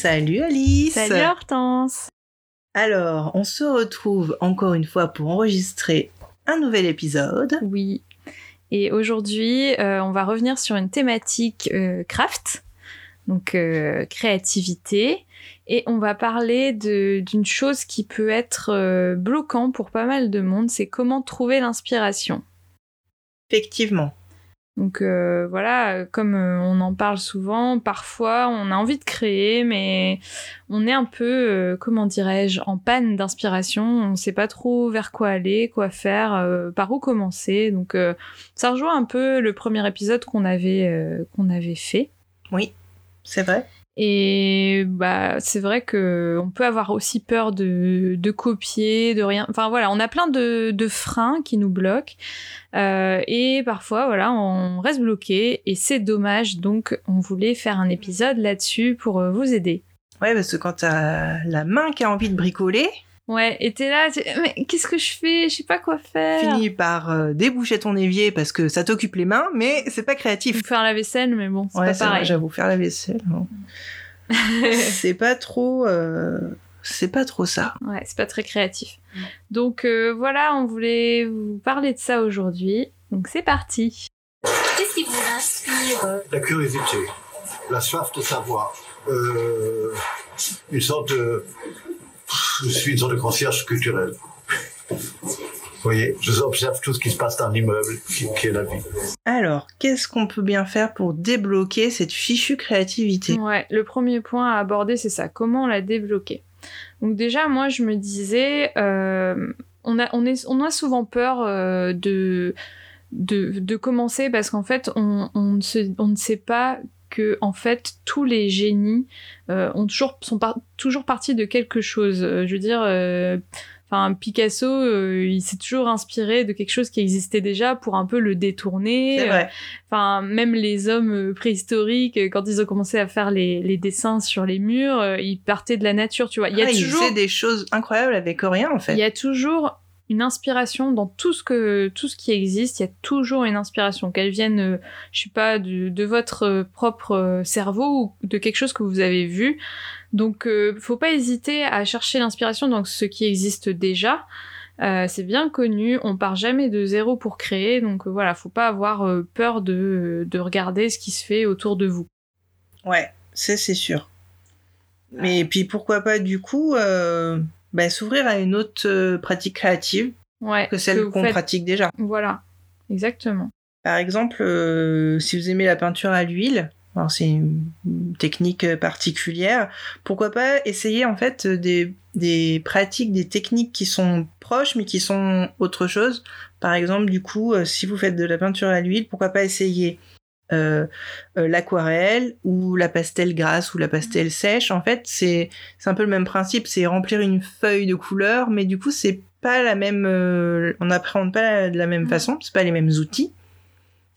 Salut Alice Salut Hortense Alors, on se retrouve encore une fois pour enregistrer un nouvel épisode. Oui. Et aujourd'hui, euh, on va revenir sur une thématique euh, craft, donc euh, créativité, et on va parler d'une chose qui peut être bloquant pour pas mal de monde, c'est comment trouver l'inspiration. Effectivement. Donc euh, voilà, comme euh, on en parle souvent, parfois on a envie de créer, mais on est un peu, euh, comment dirais-je, en panne d'inspiration. On ne sait pas trop vers quoi aller, quoi faire, par où commencer. Donc ça rejoint un peu le premier épisode qu'on avait qu'on avait fait. Oui, c'est vrai. Et bah, c'est vrai que on peut avoir aussi peur de, de, copier, de rien. Enfin voilà, on a plein de, de freins qui nous bloquent. Euh, et parfois, voilà, on reste bloqué. Et c'est dommage. Donc, on voulait faire un épisode là-dessus pour euh, vous aider. Ouais, parce que quand t'as la main qui a envie de bricoler. Ouais, et t'es là, mais qu'est-ce que je fais? Je sais pas quoi faire. Finis par euh, déboucher ton évier parce que ça t'occupe les mains, mais c'est pas créatif. Faire la vaisselle, mais bon, c'est pas pareil. J'avoue, faire la vaisselle, c'est pas trop. Euh, c'est pas trop ça. Ouais, c'est pas très créatif. Donc euh, voilà, on voulait vous parler de ça aujourd'hui. Donc c'est parti. Qu'est-ce qui vous inspire? La curiosité, la soif de savoir, une sorte de je suis une sorte de concierge culturel. Vous voyez, je observe tout ce qui se passe dans l'immeuble, qui, est la vie. Alors, qu'est-ce qu'on peut bien faire pour débloquer cette fichue créativité? Ouais, le premier point à aborder, c'est ça. Comment la débloquer? Donc déjà, moi, je me disais, euh, on, a, on, est, on a souvent peur euh, de, de, commencer parce qu'en fait, on, on, on ne sait pas que en fait tous les génies euh, ont toujours sont toujours partis de quelque chose. Euh, je veux dire, euh, enfin Picasso, il s'est toujours inspiré de quelque chose qui existait déjà pour un peu le détourner. Enfin même les hommes préhistoriques, quand ils ont commencé à faire les, les dessins sur les murs, ils partaient de la nature. Tu vois, il y a ah, toujours ils des choses incroyables avec rien en fait. Il y a toujours une inspiration dans tout ce que tout ce qui existe. Il y a toujours une inspiration, qu'elle vienne, euh, je sais pas, de, de votre euh, propre euh, cerveau ou de quelque chose que vous avez vu. Donc, euh, faut pas hésiter à chercher l'inspiration dans ce qui existe déjà. c'est bien connu, on part jamais de zéro pour créer, donc voilà, faut pas avoir peur de, de regarder ce qui se fait autour de vous. Ouais, c'est c'est sûr. Mais puis pourquoi pas du coup bah, s'ouvrir à une autre euh, pratique créative que celle qu'on pratique déjà. Voilà, exactement. Par exemple, euh, si vous aimez la peinture à l'huile, c'est une technique euh, particulière, pourquoi pas essayer en fait des, des pratiques, des techniques qui sont proches mais qui sont autre chose. Par exemple, du coup, si vous faites de la peinture à l'huile, pourquoi pas essayer euh, euh, l'aquarelle ou la pastel grasse ou la pastel sèche. En fait, c'est un peu le même principe, c'est remplir une feuille de couleur, mais du coup, c'est pas la même, euh, on n'appréhende pas de la même façon, c'est pas les mêmes outils.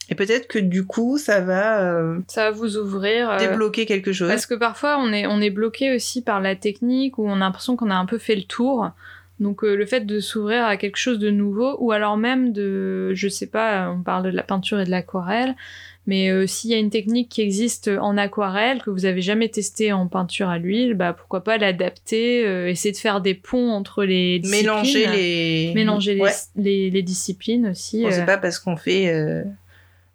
Et peut-être que du coup, ça va, ça va vous ouvrir, débloquer quelque chose. Parce que parfois, on est on est bloqué aussi par la technique ou on a l'impression qu'on a un peu fait le tour. Donc le fait de s'ouvrir à quelque chose de nouveau, ou alors même de, je sais pas, on parle de la peinture et de l'aquarelle, mais euh, s'il y a une technique qui existe en aquarelle que vous avez jamais testée en peinture à l'huile, bah pourquoi pas l'adapter, euh, essayer de faire des ponts entre les disciplines, mélanger les mélanger les, les, disciplines aussi. C'est euh. pas parce qu'on fait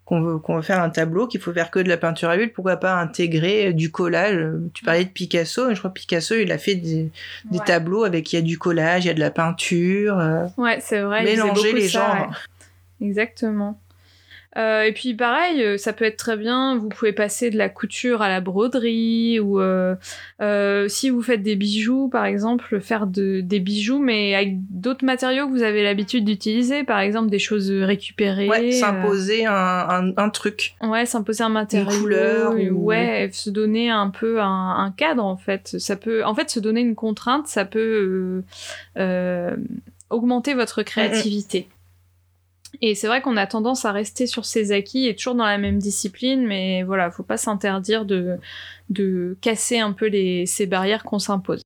qu'on veut qu'on veut faire un tableau qu'il faut faire que de la peinture à l'huile. Pourquoi pas intégrer du collage? Tu parlais de Picasso, je crois que Picasso il a fait des, des tableaux avec il y a du collage, il y a de la peinture. ouais, c'est vrai. Mélanger les genres. Exactement. Euh, et puis pareil, euh, ça peut être très bien, vous pouvez passer de la couture à la broderie, ou euh, euh, si vous faites des bijoux, par exemple, faire de, des bijoux, mais avec d'autres matériaux que vous avez l'habitude d'utiliser, par exemple des choses récupérées. Ouais, s'imposer un, un, un truc. Ouais, s'imposer un matériau. couleur euh, ou- Ouais, se donner un peu un, un cadre en fait. Ça peut, en fait, se donner une contrainte, ça peut augmenter votre créativité. Et c'est vrai qu'on a tendance à rester sur ses acquis et toujours dans la même discipline, mais voilà, faut pas s'interdire de, de casser un peu les, ces barrières qu'on s'impose.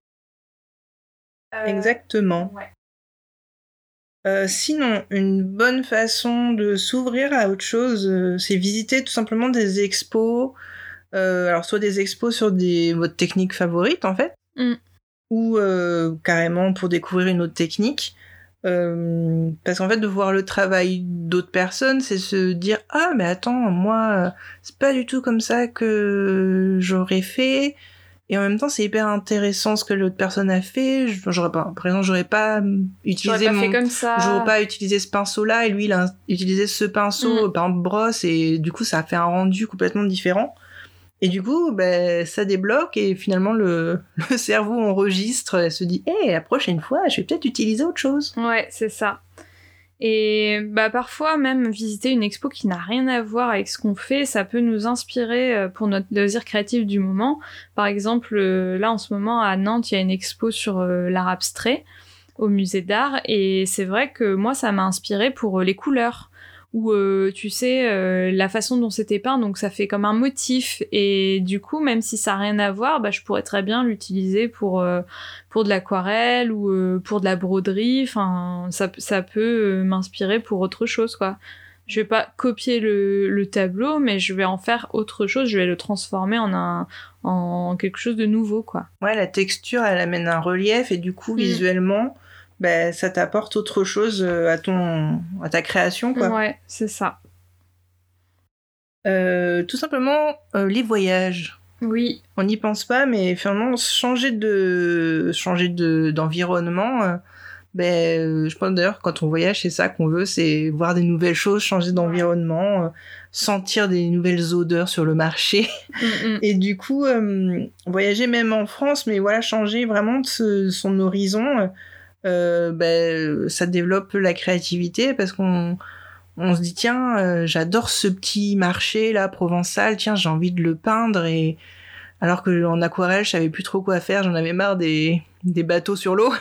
Exactement. ouais. Euh, sinon, une bonne façon de s'ouvrir à autre chose, euh, c'est visiter tout simplement des expos. Euh, alors, soit des expos sur des, votre technique favorite, en fait, Mm. ou euh, carrément pour découvrir une autre technique. Euh, parce qu'en fait, de voir le travail d'autres personnes, c'est se dire Ah, mais attends, moi, euh, c'est pas du tout comme ça que j'aurais fait. Et en même temps, c'est hyper intéressant ce que l'autre personne a fait. J'aurais pas, par exemple, j'aurais pas utilisé pas mon, fait comme ça. J'aurais pas utilisé ce pinceau-là et lui, il a utilisé ce pinceau Mm. par exemple, brosse et du coup, ça a fait un rendu complètement différent. Et du coup, ben, ça débloque et finalement, le, cerveau enregistre et se dit, hé, la prochaine fois, je vais peut-être utiliser autre chose. Ouais, c'est ça. Et bah parfois même visiter une expo qui n'a rien à voir avec ce qu'on fait, ça peut nous inspirer euh, pour notre loisir créatif du moment. Par exemple, euh, là en ce moment à Nantes, il y a une expo sur euh, l'art abstrait au musée d'art et c'est vrai que moi ça m'a inspiré pour les couleurs ou euh, tu sais euh, la façon dont c'était peint donc ça fait comme un motif. Et du coup même si ça a rien à voir bah je pourrais très bien l'utiliser pour euh, pour de l'aquarelle ou euh, pour de la broderie. Enfin ça ça peut euh, m'inspirer pour autre chose quoi. Je vais pas copier le, le tableau mais je vais en faire autre chose. Je vais le transformer en un en quelque chose de nouveau quoi. Ouais, la texture, elle amène un relief et du coup, Mm. visuellement, ben, ça t'apporte autre chose euh, à ton, à ta création, quoi. ouais c'est ça Euh, tout simplement, euh, les voyages. oui On n'y pense pas, mais finalement, changer de, changer de, d'environnement, euh, ben, je pense d'ailleurs, quand on voyage, c'est ça qu'on veut, c'est voir des nouvelles choses, changer d'environnement, sentir des nouvelles odeurs sur le marché. Mm. Et du coup, voyager même en France, mais voilà, changer vraiment de ce- son horizon, euh, ben, ça développe la créativité parce qu'on on se dit tiens, euh, j'adore ce petit marché là provençal, tiens, j'ai envie de le peindre et alors que en aquarelle, je savais plus trop quoi faire, j'en avais marre des, des bateaux sur l'eau.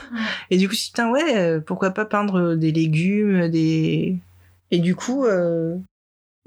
Et du coup, tiens, ouais, euh, pourquoi pas peindre des légumes, des et du coup, euh,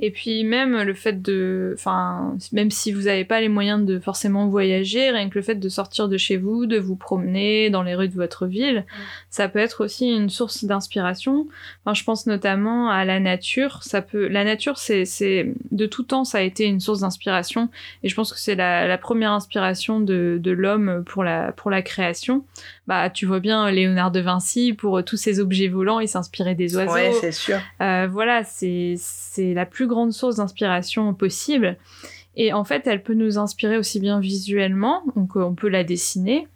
Et puis même le fait de, enfin, même si vous n'avez pas les moyens de forcément voyager, rien que le fait de sortir de chez vous, de vous promener dans les rues de votre ville, ça peut être aussi une source d'inspiration. Enfin, je pense notamment à la nature. Ça peut, la nature, c'est, c'est de tout temps, ça a été une source d'inspiration. Et je pense que c'est la, la première inspiration de, de l'homme pour la, pour la création. Bah, tu vois bien Léonard de Vinci pour tous ces objets volants, il s'inspirait des oiseaux. ouais, c'est sûr. Euh, voilà, c'est c'est la plus grande source d'inspiration possible. Et en fait, elle peut nous inspirer aussi bien visuellement, donc euh, on peut la dessiner,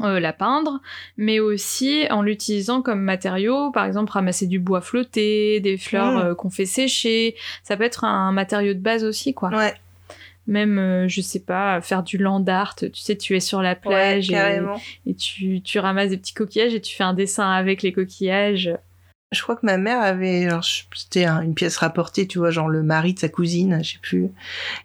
euh, la peindre, mais aussi en l'utilisant comme matériau, par exemple ramasser du bois flotté, des fleurs Mm. euh, qu'on fait sécher. Ça peut être un matériau de base aussi, quoi. Ouais, Même, euh, je sais pas, faire du land art. Tu sais, tu es sur la ouais, plage et, tu, tu ramasses des petits coquillages et tu fais un dessin avec les coquillages. Je crois que ma mère avait, c'était un- une pièce rapportée, tu vois, genre le mari de sa cousine, je sais plus.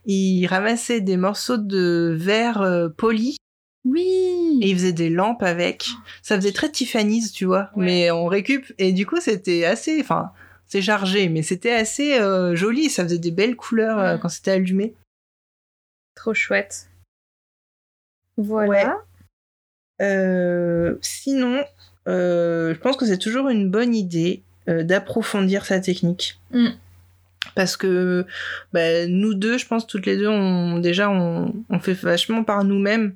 Il ramassait des morceaux de verre euh, poli Oui et il faisait des lampes avec. Ça faisait très Tiffany's, tu vois, Ouais. mais on récup. Et du coup, c'était assez, enfin, c'est chargé, mais c'était assez euh, joli. Ça faisait des belles couleurs euh, quand c'était allumé. Trop chouette. Voilà. Ouais. Euh, sinon, euh, je pense que c'est toujours une bonne idée euh, d'approfondir sa technique. Mm. Parce que bah, nous deux, je pense toutes les deux, on, déjà on, on fait vachement par nous-mêmes.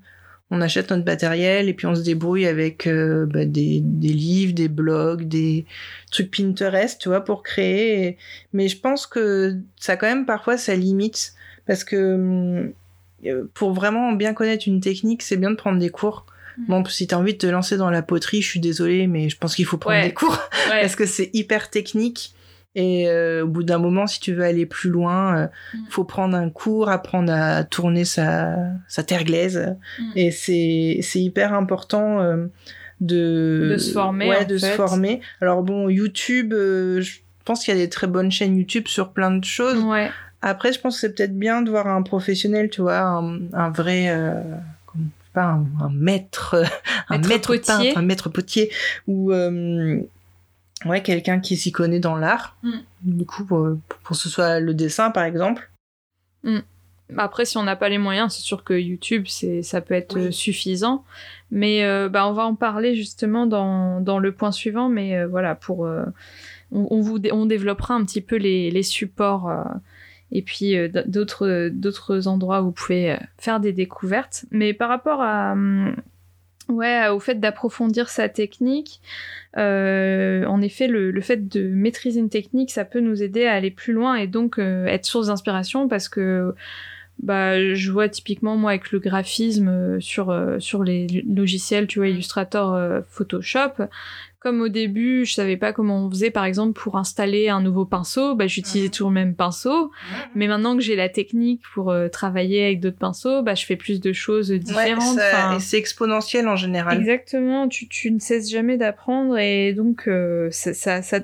On achète notre matériel et puis on se débrouille avec bah, des, des livres, des blogs, des trucs Pinterest, tu vois, pour créer. Mais je pense que ça a quand même parfois sa limite. Parce que hum, pour vraiment bien connaître une technique, c'est bien de prendre des cours. Mm. Bon, si t'as envie de te lancer dans la poterie, je suis désolée, mais je pense qu'il faut prendre Ouais. des cours Ouais. parce que c'est hyper technique. Et euh, au bout d'un moment, si tu veux aller plus loin, euh, Mm. faut prendre un cours, apprendre à tourner sa, sa terre glaise. Mm. Et c'est hyper important euh, de De se former, Ouais, de se former. Alors bon, YouTube, euh, je pense qu'il y a des très bonnes chaînes YouTube sur plein de choses. Ouais. Après, je pense que c'est peut-être bien de voir un professionnel, tu vois, un, un vrai, euh, pas un, un maître, un Maître peintre, un maître potier, ou euh, ouais, quelqu'un qui s'y connaît dans l'art. Mm. Du coup, pour, pour que ce soit le dessin, par exemple. Après, si on n'a pas les moyens, c'est sûr que YouTube, c'est, ça peut être Oui. euh, suffisant. Mais euh, bah, on va en parler justement dans, dans le point suivant. Mais voilà, pour, on, on vous on développera un petit peu les, les supports et puis euh, d- d'autres, d'autres endroits où vous pouvez euh, faire des découvertes. Mais par rapport à, hum, ouais, au fait d'approfondir sa technique, euh, en effet, le, le fait de maîtriser une technique, ça peut nous aider à aller plus loin et donc euh, être source d'inspiration parce que bah, je vois typiquement moi avec le graphisme euh, sur, euh, sur les logiciels, tu vois, Illustrator, euh, Photoshop. Comme au début, je savais pas comment on faisait, par exemple, pour installer un nouveau pinceau, bah, j'utilisais toujours le même pinceau. Mais maintenant que j'ai la technique pour euh, travailler avec d'autres pinceaux, bah, je fais plus de choses Ouais, différentes. ça- Enfin, et c'est exponentiel en général. Exactement, tu, tu ne cesses jamais d'apprendre et donc euh, ça, ça, ça-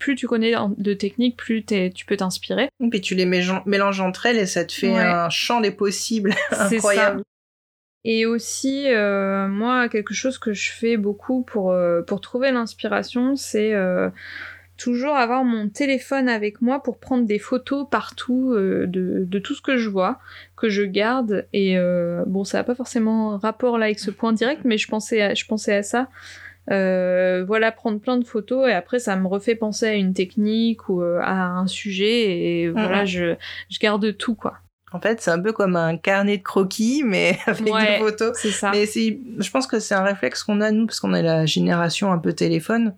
plus tu connais de techniques, plus t'es- tu peux t'inspirer. Et puis tu les mélanges, entre elles et ça te fait Ouais. un champ des possibles incroyable. Et aussi, euh, moi, quelque chose que je fais beaucoup pour, euh, pour trouver l'inspiration, c'est euh, toujours avoir mon téléphone avec moi pour prendre des photos partout euh, de, de tout ce que je vois, que je garde. Et euh, bon, ça n'a pas forcément rapport là avec ce point direct, mais je pensais à, je pensais à ça. Euh, voilà, prendre plein de photos et après ça me refait penser à une technique ou à un sujet et voilà, je, je garde tout quoi. En fait, c'est un peu comme un carnet de croquis, mais avec Ouais. des photos. C'est ça. Mais je pense que c'est un réflexe qu'on a nous parce qu'on est la génération un peu téléphone.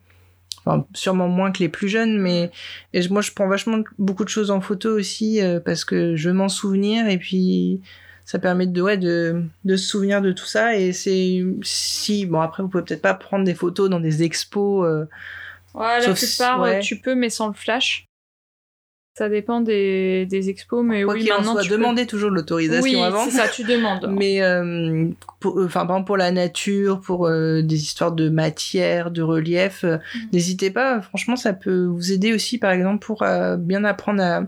Enfin, sûrement moins que les plus jeunes, mais et je- moi je prends vachement beaucoup de choses en photo aussi euh, parce que je veux m'en souvenir et puis ça permet de ouais de, de se souvenir de tout ça et c'est si bon après vous pouvez peut-être pas prendre des photos dans des expos euh, Ouais, la plupart, ouais. tu peux, mais sans le flash. Ça dépend des, des expos, mais quoi oui, qu'il en soit tu peux- demandez toujours l'autorisation Oui, avant c'est ça, tu demandes. Mais euh, pour, euh, enfin, par exemple pour la nature, pour euh, des histoires de matière, de relief, euh, Mm. n'hésitez pas. Franchement, ça peut vous aider aussi, par exemple, pour bien apprendre à,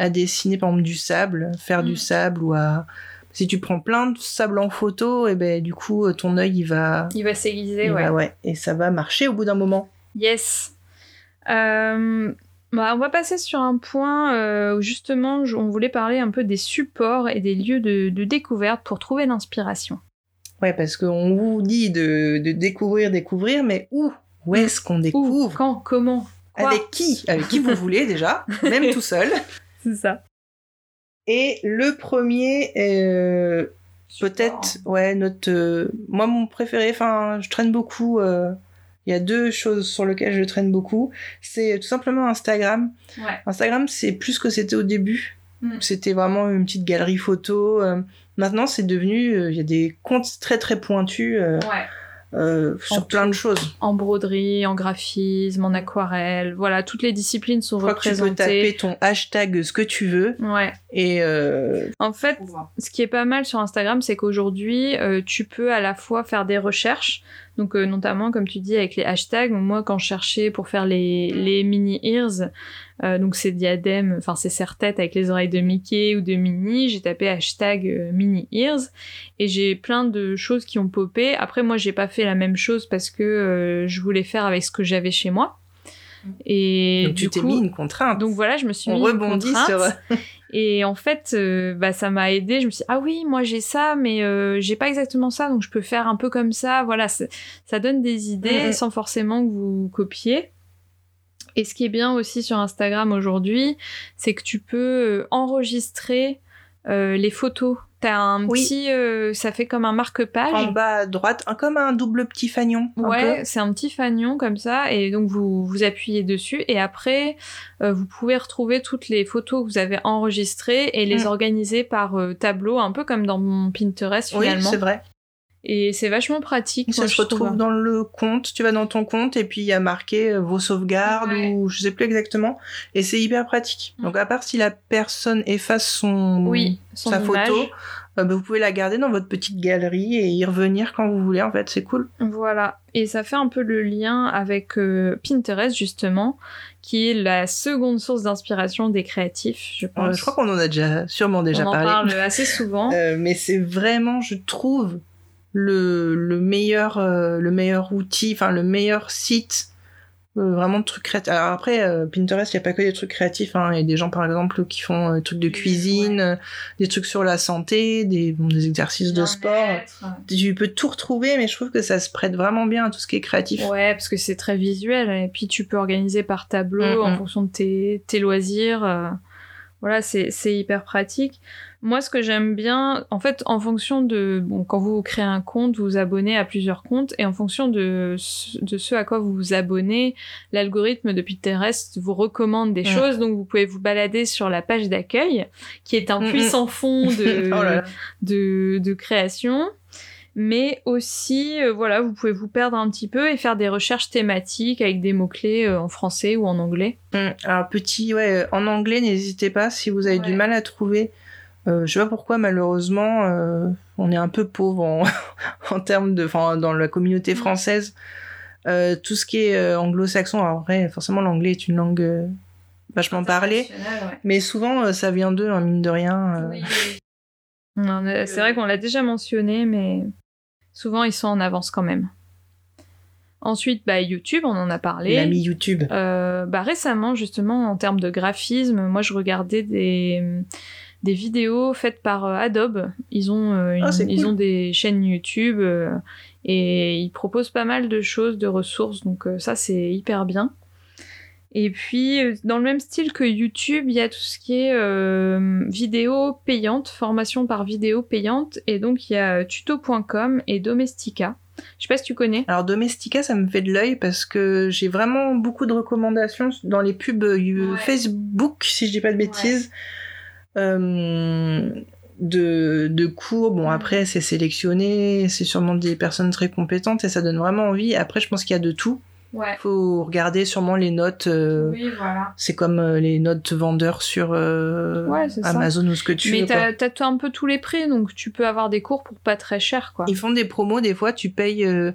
à dessiner, par exemple, du sable, faire du sable ou à si tu prends plein de sable en photo, et ben du coup ton œil il va, Il va s'aiguiser, ouais. va- ouais, et ça va marcher au bout d'un moment. Yes. Euh, bah, on va passer sur un point euh, où justement on voulait parler un peu des supports et des lieux de, de découverte pour trouver l'inspiration. Ouais, parce qu'on vous dit de, de découvrir, découvrir, mais où? Où est-ce qu'on Où, découvre? Quand, comment, quoi? Avec qui? Avec qui vous voulez déjà, même tout seul. C'est ça. Et le premier, euh, peut-être, ouais, notre, euh, moi mon préféré, enfin, je traîne beaucoup. Il y a deux choses sur lesquelles je traîne beaucoup. C'est tout simplement Instagram. Ouais. Instagram, c'est plus ce que c'était au début. Mm. C'était vraiment une petite galerie photo. euh, maintenant, c'est devenu, euh, il y a des comptes très très pointus euh, Ouais. Euh, sur plein de choses. En broderie, en graphisme, en aquarelle, voilà, toutes les disciplines sont Je crois que tu peux représentées. taper ton hashtag ce que tu veux Ouais. et euh, En fait, ce qui est pas mal sur Instagram, c'est qu'aujourd'hui, euh, tu peux à la fois faire des recherches, donc euh, notamment, comme tu dis, avec les hashtags. Moi, quand je cherchais pour faire les, les mini ears, euh, donc ces diadèmes, enfin ces serre-têtes avec les oreilles de Mickey ou de Minnie, j'ai tapé hashtag euh, mini ears et j'ai plein de choses qui ont popé. Après, moi, j'ai pas fait la même chose parce que euh, je voulais faire avec ce que j'avais chez moi. Et donc tu t'es mis une contrainte. donc voilà, je me suis on mis une rebondit contrainte. sur. Et en fait, euh, bah, ça m'a aidé. Je me suis dit, ah oui, moi j'ai ça, mais euh, j'ai pas exactement ça, donc je peux faire un peu comme ça. Voilà, ça donne des idées Mhm. sans forcément que vous copiez. Et ce qui est bien aussi sur Instagram aujourd'hui, c'est que tu peux euh, enregistrer euh, les photos. T'as un Oui. petit, euh, ça fait comme un marque-page. en bas à droite, comme un double petit fanion. Ouais, c'est un petit fanion comme ça, et donc vous vous appuyez dessus, et après euh, vous pouvez retrouver toutes les photos que vous avez enregistrées et les Mm. organiser par tableau, un peu comme dans mon Pinterest Oui, finalement. c'est vrai. Et c'est vachement pratique. Ça moi, se retrouve dans le compte. Tu vas dans ton compte et puis il y a marqué euh, vos sauvegardes Ouais. ou je sais plus exactement. Et c'est hyper pratique. Mm. Donc à part si la personne efface son Oui, son sa image. photo, euh, bah, vous pouvez la garder dans votre petite galerie et y revenir quand vous voulez. En fait, c'est cool. Voilà. Et ça fait un peu le lien avec euh, Pinterest, justement, qui est la seconde source d'inspiration des créatifs, je Euh, pense. je crois qu'on en a déjà sûrement déjà On en parlé. parle assez souvent. Euh, mais c'est vraiment, je trouve, le, le meilleur euh, le meilleur outil, enfin le meilleur site euh, vraiment de trucs créatifs. Alors après, euh, Pinterest, il n'y a pas que des trucs créatifs. hein. Il y a des gens, par exemple, qui font des trucs de cuisine, des trucs sur la santé, des, bon, des exercices de sport. Tu peux tout retrouver, mais je trouve que ça se prête vraiment bien à tout ce qui est créatif. Ouais, parce que c'est très visuel. Et puis tu peux organiser par tableau Mm, en fonction de tes, tes loisirs. voilà, c'est c'est hyper pratique. Moi, ce que j'aime bien, en fait, en fonction de... Bon, quand vous créez un compte, vous vous abonnez à plusieurs comptes. Et en fonction de, ce- de ce à quoi vous vous abonnez, l'algorithme de Pinterest vous recommande des Mm. choses. Donc, vous pouvez vous balader sur la page d'accueil, qui est un Mm, mm. puissant fond de, Oh là là. de, de création. Mais aussi, euh, voilà, vous pouvez vous perdre un petit peu et faire des recherches thématiques avec des mots-clés euh, en français ou en anglais. Alors petit, ouais, en anglais, n'hésitez pas si vous avez Ouais. du mal à trouver. Euh, je sais pas pourquoi, malheureusement, euh, on est un peu pauvre en, en termes de, enfin, dans la communauté Mm. française. Euh, tout ce qui est euh, anglo-saxon, alors vrai, forcément, l'anglais est une langue euh, vachement parlée, mais souvent, euh, ça vient d'eux, hein, mine de rien. euh. C'est vrai qu'on l'a déjà mentionné, mais souvent ils sont en avance quand même. Ensuite, bah, YouTube, on en a parlé. L'ami YouTube. Euh, bah, récemment, justement, en termes de graphisme, moi je regardais des, des vidéos faites par euh, Adobe. Ils ont, euh, une- Ah, c'est ils cool. ont des chaînes YouTube euh, et ils proposent pas mal de choses, de ressources, donc euh, ça c'est hyper bien. Et puis, dans le même style que YouTube, il y a tout ce qui est euh, vidéo payante, formation par vidéo payante, et donc il y a tuto.com et Domestika. Je sais pas si tu connais. Alors Domestika, ça me fait de l'œil parce que j'ai vraiment beaucoup de recommandations dans les pubs Ouais. Facebook, si je dis pas de bêtises, de, de cours. Bon, après, c'est sélectionné, c'est sûrement des personnes très compétentes et ça donne vraiment envie. Après, je pense qu'il y a de tout. Ouais. faut regarder sûrement les notes. euh, Oui, voilà. C'est comme euh, les notes vendeurs sur euh, Ouais, c'est ça. Amazon ou ce que tu Mais veux. quoi. t'as un peu tous les prix, donc tu peux avoir des cours pour pas très cher, quoi. Ils font des promos, des fois, tu payes, euh,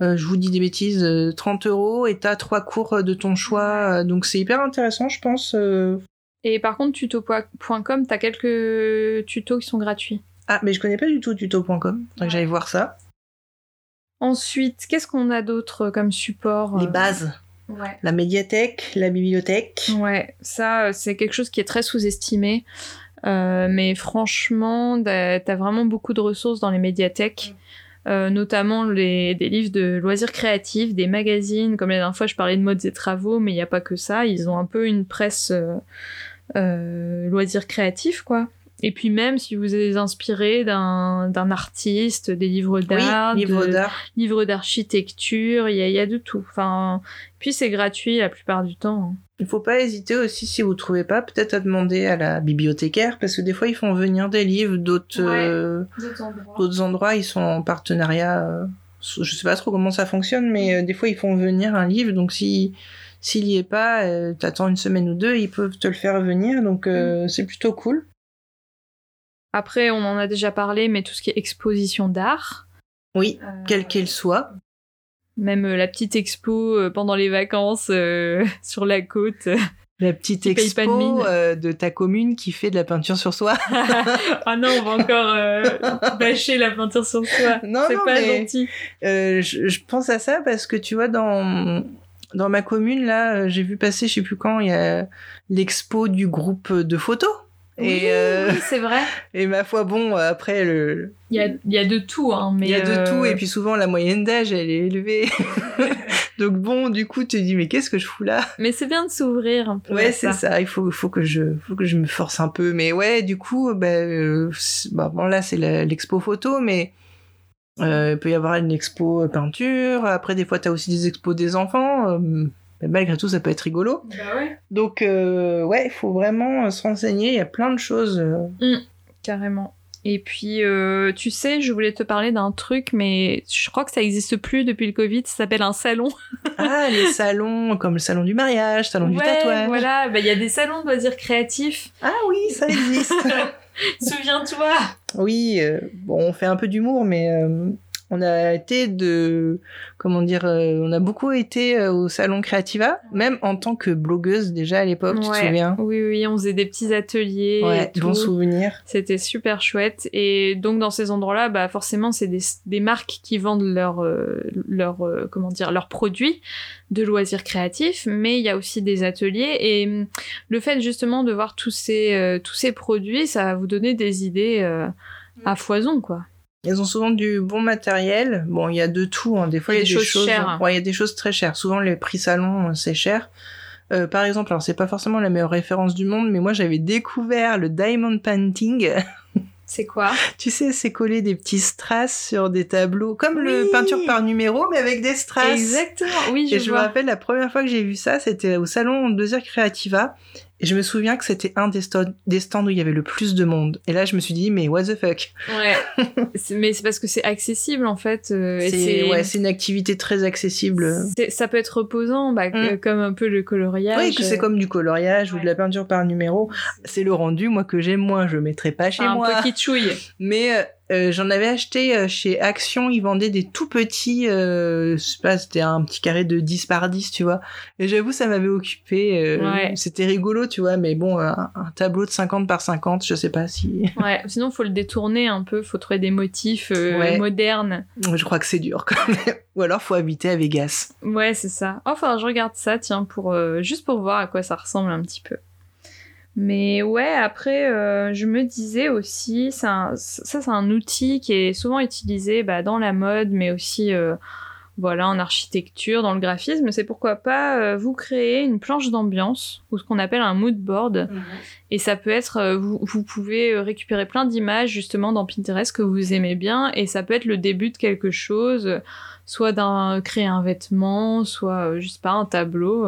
euh, je vous dis des bêtises, euh, 30 euros et t'as trois cours euh, de ton choix. euh, Donc c'est hyper intéressant, je pense. Et par contre, tuto.com, t'as quelques tutos qui sont gratuits. Ah, mais je connais pas du tout tuto.com. Que j'aille voir ça. Ensuite, qu'est-ce qu'on a d'autre comme support Les euh, bases. Ouais. La médiathèque, la bibliothèque. Ouais, ça, euh, c'est quelque chose qui est très sous-estimé. Euh, mais franchement, t'as t'as vraiment beaucoup de ressources dans les médiathèques. Euh, notamment les, des livres de loisirs créatifs, des magazines, comme la dernière fois je parlais de modes et travaux, mais il n'y a pas que ça, ils ont un peu une presse euh, euh, loisirs créatifs, quoi. Et puis même si vous êtes inspiré d'un d'un artiste, des livres d'art, oui, livres d'architecture, il y a, il y a de tout. Enfin, puis c'est gratuit la plupart du temps. hein. Il faut pas hésiter aussi, si vous trouvez pas, peut-être à demander à la bibliothécaire, parce que des fois, ils font venir des livres d'autres Ouais. euh, d'autres endroits. Ils sont en partenariat. euh, je sais pas trop comment ça fonctionne, mais euh, des fois, ils font venir un livre. Donc, si s'il y est pas, euh, t'attends une semaine ou deux, ils peuvent te le faire venir. Donc, euh, c'est plutôt cool. Après, on en a déjà parlé, mais tout ce qui est exposition d'art, Oui, euh, quelle qu'elle soit. même la petite expo pendant les vacances euh, sur la côte. La petite de expo euh, de ta commune qui fait de la peinture sur soi. ah non, on va encore euh, bâcher la peinture sur soi. Non, c'est non, pas mais- gentil. Euh, je, je pense à ça parce que tu vois, dans, dans ma commune, là, euh, j'ai vu passer, je sais plus quand, il y a l'expo du groupe de photos. Oui, Et, euh, oui, c'est vrai. et ma foi, bon, euh, après, le, Il y a, il y a de tout, hein, mais il y a de euh, tout. Et puis souvent, la moyenne d'âge, elle est élevée. Donc bon, du coup, tu te dis, mais qu'est-ce que je fous là? Mais c'est bien de s'ouvrir un peu. Ouais, c'est ça. Il faut, faut que je, faut que je me force un peu. Mais ouais, du coup, bah, euh, bah, bon, là, c'est l'expo photo, mais euh, il peut y avoir une expo peinture. Après, des fois, t'as aussi des expos des enfants. euh, mais malgré tout, ça peut être rigolo. Bah ouais. Donc, euh, ouais, il faut vraiment euh, se renseigner. Il y a plein de choses. euh. Carrément. Et puis, euh, tu sais, je voulais te parler d'un truc, mais je crois que ça existe plus depuis le Covid. Ça s'appelle un salon. Ah, les salons, comme le salon du mariage, salon du tatouage. Voilà, bah, il y a des salons de loisirs créatifs. Ah oui, ça existe. Souviens-toi. oui, euh, bon, on fait un peu d'humour, mais euh, on a été de, comment dire, euh, on a beaucoup été euh, au salon Creativa, même en tant que blogueuse déjà à l'époque, tu te souviens? Oui, oui, on faisait des petits ateliers. Ouais, et bon tout. souvenir. C'était super chouette. Et donc, dans ces endroits-là, bah, forcément, c'est des, des marques qui vendent leurs euh, leurs, euh, comment dire, leurs produits de loisirs créatifs, mais il y a aussi des ateliers. Et hum, le fait, justement, de voir tous ces, euh, tous ces produits, ça va vous donner des idées euh, à foison, quoi. Ils ont souvent du bon matériel. Bon, il y a de tout. hein. Des fois, il y a des, choses. chères. Ouais, il y a des choses très chères. Souvent, les prix salon, euh, c'est cher. Euh, par exemple, alors c'est pas forcément la meilleure référence du monde, mais moi j'avais découvert le diamond painting. C'est quoi? Tu sais, c'est coller des petits strass sur des tableaux, comme le Oui. peinture par numéro, mais avec des strass. Exactement, oui, je Et je me rappelle la première fois que j'ai vu ça, c'était au salon Désir Creativa. Et je me souviens que c'était un des, stands où il y avait le plus de monde. Et là, je me suis dit, mais what the fuck? Ouais. Mais c'est parce que c'est accessible, en fait. euh, C'est ouais, une activité très accessible. ça peut être reposant, bah, Mm. comme un peu le coloriage. Oui, que c'est comme du coloriage ou de la peinture par numéro. C'est le rendu, moi, que j'aime moins. Je mettrai pas chez un moi. peu kitschouille. Mais euh, j'en avais acheté euh, chez Action. Ils vendaient des tout petits, euh, je sais pas, c'était un petit carré de 10 par 10, tu vois. Et j'avoue, ça m'avait occupé. Ouais. C'était rigolo, tu vois. Mais bon, un, un tableau de 50 par 50, je sais pas si. Ouais, sinon faut le détourner un peu, faut trouver des motifs Ouais. modernes. Je crois que c'est dur quand même. Ou alors, faut habiter à Vegas. Ouais, c'est ça. Enfin, je regarde ça, tiens, pour juste pour voir à quoi ça ressemble un petit peu. Mais ouais, après, euh, je me disais aussi, un- ça c'est un outil qui est souvent utilisé bah, dans la mode, mais aussi euh, voilà, en architecture, dans le graphisme. C'est pourquoi pas euh, vous créer une planche d'ambiance ou ce qu'on appelle un mood board. Et ça peut être, euh, vous, vous pouvez euh, récupérer plein d'images justement dans Pinterest que vous aimez bien, et ça peut être le début de quelque chose, soit d'un créer un vêtement, soit euh, je sais pas un tableau.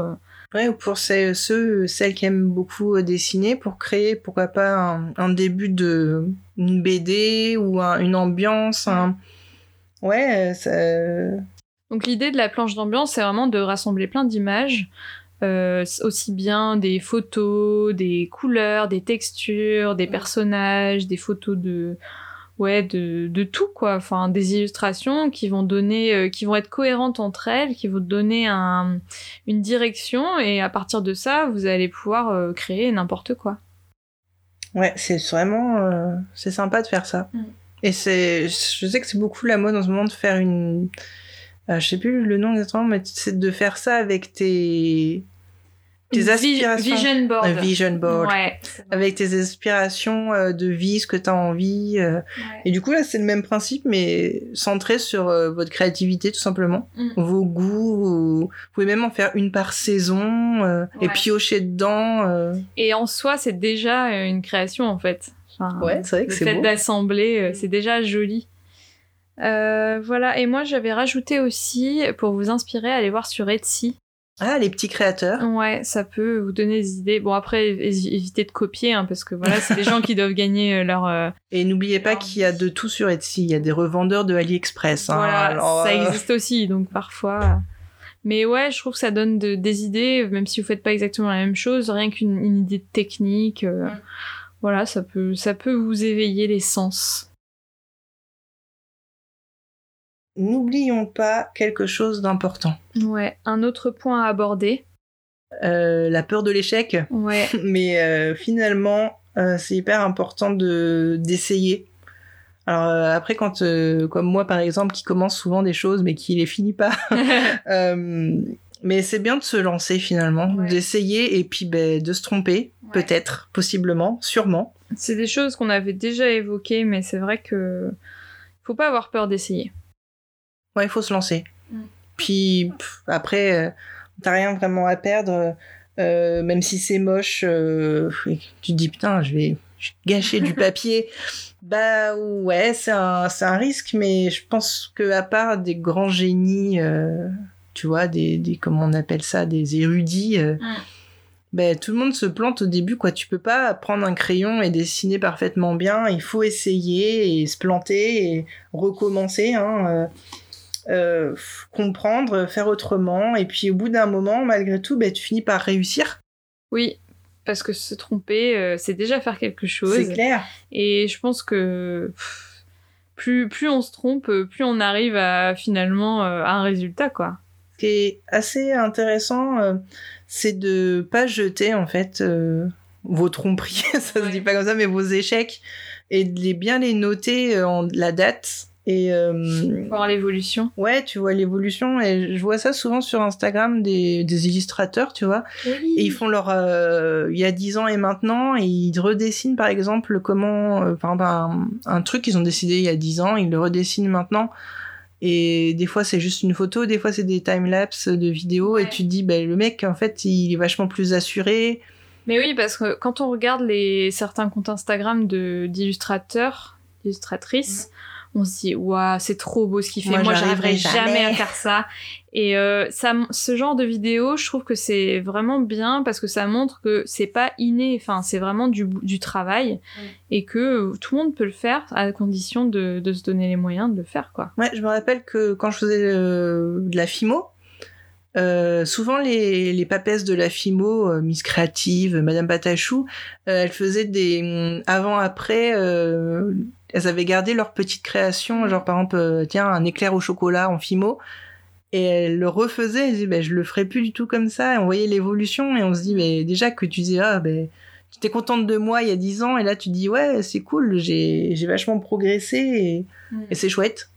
Ouais, ou pour ceux, ceux, celles qui aiment beaucoup euh, dessiner, pour créer, pourquoi pas, un, un début de une BD ou un- une ambiance. Un... Ouais, ça... Donc l'idée de la planche d'ambiance, c'est vraiment de rassembler plein d'images, euh, aussi bien des photos, des couleurs, des textures, des personnages, des photos de ouais de, de tout quoi enfin des illustrations qui vont donner euh, qui vont être cohérentes entre elles qui vont donner un, une direction et à partir de ça vous allez pouvoir euh, créer n'importe quoi Ouais, c'est vraiment... euh, c'est sympa de faire ça. Mm. Et c'est... Je sais que c'est beaucoup la mode en ce moment de faire une... je sais plus le nom exactement, mais c'est de faire ça avec tes... Tes aspirations. vision board Un vision board. ouais, Avec tes aspirations euh, de vie, ce que tu as envie. euh, ouais. Et du coup, là, c'est le même principe, mais centré sur euh, votre créativité, tout simplement. Mm. Vos goûts. Vous... pouvez même en faire une par saison euh, et piocher dedans. euh. et en soi c'est déjà une création en fait Enfin, Ouais, c'est vrai que le c'est fait beau. d'assembler, euh, c'est déjà joli. Euh, voilà, et moi j'avais rajouté aussi, pour vous inspirer, allez voir sur Etsy. Ah, les petits créateurs. Ouais, ça peut vous donner des idées. Bon, après, évitez de copier, hein, parce que voilà, c'est des gens qui doivent gagner euh, leur. euh, Et n'oubliez pas qu'il y a de tout sur Etsy. Il y a des revendeurs de AliExpress. hein. voilà, Alors, ça euh, existe aussi, donc parfois. Mais ouais, je trouve que ça donne de- des idées, même si vous faites pas exactement la même chose, rien qu'une une idée de technique. euh, Mm. Voilà, ça peut, ça peut vous éveiller les sens. N'oublions pas quelque chose d'important. Ouais, un autre point à aborder. Euh, la peur de l'échec. Ouais, Mais euh, finalement, euh, c'est hyper important de d'essayer. Alors après, quand comme moi par exemple, qui commence souvent des choses mais qui les finit pas, mais c'est bien de se lancer finalement, Ouais. d'essayer et puis ben, de se tromper, Ouais. peut-être, possiblement, sûrement. c'est des choses qu'on avait déjà évoquées, mais c'est vrai que faut pas avoir peur d'essayer. Ouais, il faut se lancer. Mm. Puis pff, après, euh, t'as rien vraiment à perdre, euh, même si c'est moche. euh, tu te dis putain, je vais, gâcher du papier. Bah ouais, c'est un, c'est un risque, mais je pense que à part des grands génies, euh, tu vois, des, des comment on appelle ça, des érudits. Mm. ben, tout le monde se plante au début, quoi. Tu peux pas prendre un crayon et dessiner parfaitement bien. Il faut essayer et se planter et recommencer, hein, euh, euh, comprendre, faire autrement. Et puis, au bout d'un moment, malgré tout, ben, tu finis par réussir. Oui, parce que se tromper, euh, c'est déjà faire quelque chose. C'est clair. Et je pense que pff, plus, plus on se trompe, plus on arrive à finalement euh, à un résultat, quoi. Ce qui est assez intéressant, euh, c'est de pas jeter, en fait, euh, vos tromperies, ça se dit pas comme ça, mais vos échecs, et de les, bien les noter euh, en la date. Et euh, Voir l'évolution. ouais, tu vois l'évolution, et je vois ça souvent sur Instagram des, des illustrateurs, tu vois. Et ils font leur euh, il y a 10 ans et maintenant et ils redessinent par exemple comment euh, par exemple, un, un truc qu'ils ont décidé il y a 10 ans, ils le redessinent maintenant. Et des fois c'est juste une photo, des fois c'est des time-lapse de vidéos et tu te dis ben le mec en fait il est vachement plus assuré. Mais oui, parce que quand on regarde les certains comptes Instagram de d'illustrateurs, illustratrices, on se dit waouh, c'est trop beau ce qu'il fait. Moi, Moi, j'arriverai jamais. jamais. à faire ça. Et euh, ça, ce genre de vidéo, je trouve que c'est vraiment bien parce que ça montre que c'est pas inné. Enfin, c'est vraiment du, du travail et que tout le monde peut le faire à condition de, de se donner les moyens de le faire, quoi. Ouais, je me rappelle que quand je faisais euh, de la FIMO, euh, souvent les, les papesses de la FIMO, euh, Miss Créative, Madame Patachou, euh, elles faisaient des hum, avant-après, elles avaient gardé leur petite création, genre par exemple, euh, tiens, un éclair au chocolat en FIMO, et elles le refaisaient, elles disaient, ben, je le ferai plus du tout comme ça, et on voyait l'évolution, et on se dit, déjà que tu disais, ah, ben, tu étais contente de moi il y a 10 ans, et là tu dis, ouais, c'est cool, j'ai vachement progressé, et, et c'est chouette.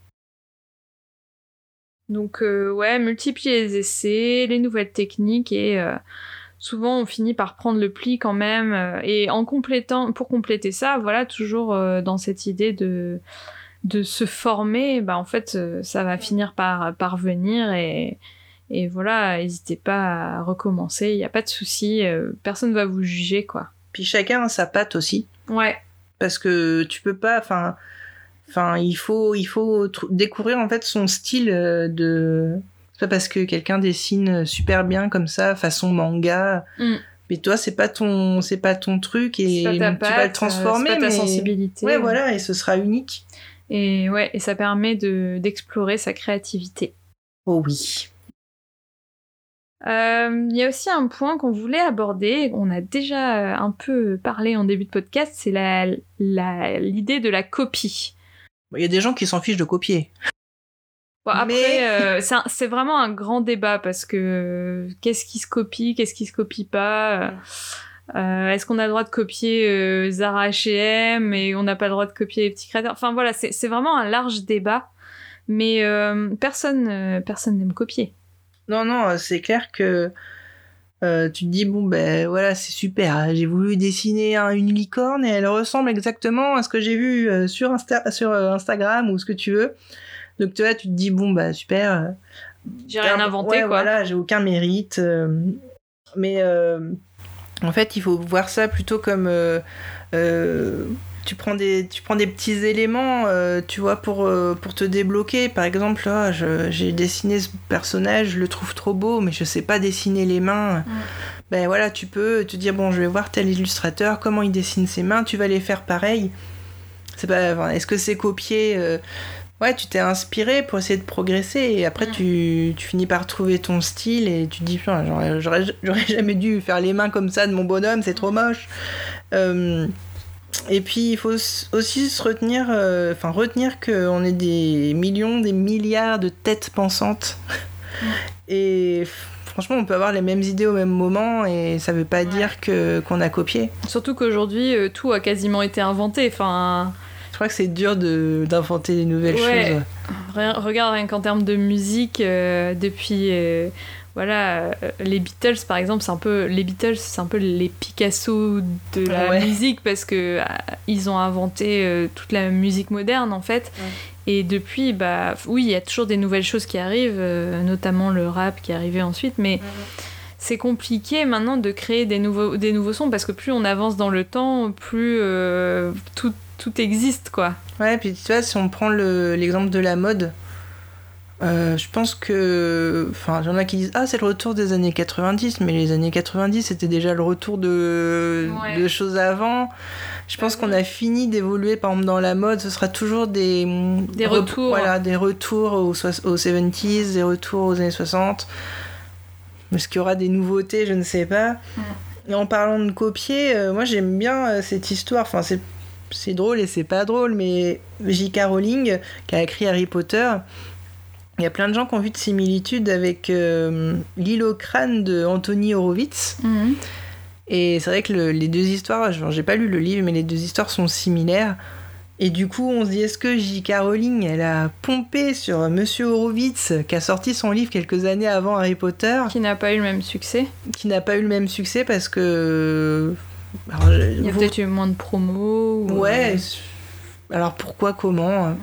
Donc euh, ouais, multiplier les essais, les nouvelles techniques et euh, souvent on finit par prendre le pli quand même euh, et en complétant pour compléter ça, voilà toujours euh, dans cette idée de de se former, bah en fait euh, ça va finir par parvenir et et voilà, n'hésitez pas à recommencer, il y a pas de souci, personne va vous juger quoi. Puis chacun a sa patte aussi. Ouais. parce que tu peux pas enfin enfin il faut il faut découvrir en fait son style de c'est pas parce que quelqu'un dessine super bien comme ça façon manga Mm. mais toi c'est pas ton c'est pas ton truc et pas ta tu vas le transformer euh, c'est pas ta mais sensibilité. ouais voilà et ce sera unique Et ouais, et ça permet de d'explorer sa créativité. oh oui Euh, Il y a aussi un point qu'on voulait aborder, on a déjà euh, un peu parlé en début de podcast, c'est la, la, l'idée de la copie. il y a des gens qui s'en fichent de copier Bon, après, Mais- euh, c'est vraiment un grand débat parce que euh, qu'est-ce qui se copie, qu'est-ce qui se copie pas euh, Est-ce qu'on a le droit de copier euh, Zara H&M et on n'a pas le droit de copier les petits créateurs? Enfin voilà, c'est vraiment un large débat, mais personne personne n'aime copier. non non c'est clair que euh, tu te dis bon ben voilà c'est super hein, j'ai voulu dessiner un- une licorne et elle ressemble exactement à ce que j'ai vu sur Insta sur Instagram ou ce que tu veux donc tu vois tu te dis bon bah super euh, J'ai rien inventé ouais, quoi. Voilà, j'ai aucun mérite. euh, mais euh, en fait, il faut voir ça plutôt comme tu prends des tu prends des petits éléments, euh, tu vois, pour euh, pour te débloquer. Par exemple, là, j'ai dessiné ce personnage, je le trouve trop beau, mais je sais pas dessiner les mains. Ben voilà, tu peux te dire bon, je vais voir tel illustrateur, comment il dessine ses mains, tu vas les faire pareil. C'est pas, est-ce que c'est copié euh, Ouais, tu t'es inspiré pour essayer de progresser et après Mm. tu, tu finis par trouver ton style et tu te dis Putain, j'aurais, j'aurais, j'aurais jamais dû faire les mains comme ça de mon bonhomme, c'est trop moche. Euh, et puis il faut aussi se retenir, euh, enfin retenir qu'on est des millions, des milliards de têtes pensantes. Et f- franchement, on peut avoir les mêmes idées au même moment et ça veut pas dire que qu'on a copié. Surtout qu'aujourd'hui, euh, tout a quasiment été inventé. Enfin, crois que c'est dur de, d'inventer des nouvelles Ouais. choses. rien- regarde rien qu'en termes de musique, euh, depuis euh, voilà euh, les Beatles par exemple, c'est un peu les Beatles, c'est un peu les Picasso de la Ouais. musique parce que ils ont inventé toute la musique moderne en fait. Et depuis, bah oui, il y a toujours des nouvelles choses qui arrivent, notamment le rap qui est arrivé ensuite, mais c'est compliqué maintenant de créer des nouveaux, des nouveaux sons parce que plus on avance dans le temps, plus euh, tout, tout existe quoi. Ouais, puis tu vois, si on prend le- l'exemple de la mode, Euh, je pense que. Enfin, il y en a qui disent Ah, c'est le retour des années 90, mais les années 90, c'était déjà le retour de, Ouais. de choses avant. Je pense qu'on a fini d'évoluer, par exemple, dans la mode, ce sera toujours des. Des retours. Voilà, des retours aux, aux 70s, des retours aux années 60. Est-ce qu'il y aura des nouveautés? Je ne sais pas. Et en parlant de copier, euh, moi j'aime bien euh, cette histoire. Enfin, c'est. C'est drôle et c'est pas drôle, mais J.K. Rowling, qui a écrit Harry Potter, il y a plein de gens qui ont vu de similitudes avec euh, L'île au crâne de Anthony Horowitz. Mhm. Et c'est vrai que le- les deux histoires, j'ai pas lu le livre, mais les deux histoires sont similaires. Et du coup, on se dit, est-ce que J.K. Rowling, elle a pompé sur Monsieur Horowitz, qui a sorti son livre quelques années avant Harry Potter, Qui n'a pas eu le même succès. qui n'a pas eu le même succès parce que. Alors, Il y a vous- peut-être eu moins de promos. ou- Ouais. Alors pourquoi, comment hein.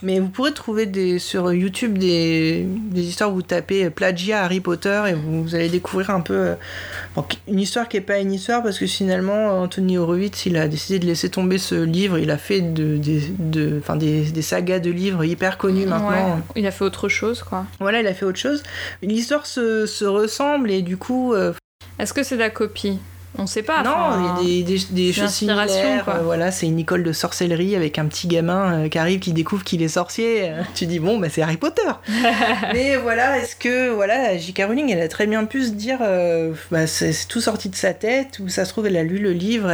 Mais vous pourrez trouver des, sur YouTube des, des histoires où vous tapez plagiat Harry Potter et vous, vous allez découvrir un peu euh, bon, une histoire qui est pas une histoire parce que finalement Anthony Horowitz il a décidé de laisser tomber ce livre. Il a fait de, des, de, enfin, des, des sagas de livres hyper connus maintenant. Ouais. Il a fait autre chose, quoi. Voilà, il a fait autre chose. L'histoire se, se ressemble et du coup euh, Est-ce que c'est de la copie? On sait pas. non, il y a des, des, des c'est choses similaires. quoi. euh, voilà, c'est une école de sorcellerie avec un petit gamin euh, qui arrive, qui découvre qu'il est sorcier. euh, tu dis bon, bah c'est Harry Potter. Mais voilà, est-ce que voilà, J.K. Rowling, elle a très bien pu se dire, euh, bah, c'est tout sorti de sa tête ou ça se trouve elle a lu le livre.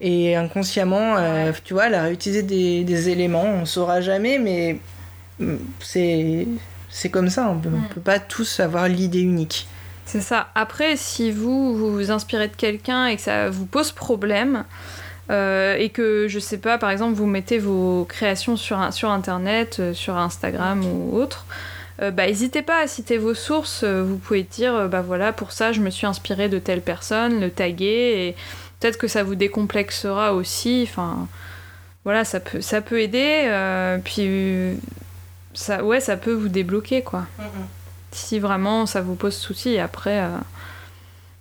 et inconsciemment, euh, tu vois, elle a réutilisé des, des éléments. On saura jamais, mais mm, c'est comme ça. On peut, on Mm. peut pas tous avoir l'idée unique. C'est ça. Après, si vous vous, inspirez de quelqu'un et que ça vous pose problème, euh, et que, je sais pas, par exemple, vous mettez vos créations sur, sur Internet, euh, sur Instagram ou autre, euh, bah, n'hésitez pas à citer vos sources. Vous pouvez dire, bah voilà, pour ça, je me suis inspiré de telle personne, le taguer, et peut-être que ça vous décomplexera aussi. Enfin, voilà, ça peut, ça peut aider. puis, ça, ouais, ça peut vous débloquer, quoi si vraiment ça vous pose souci. Après, euh,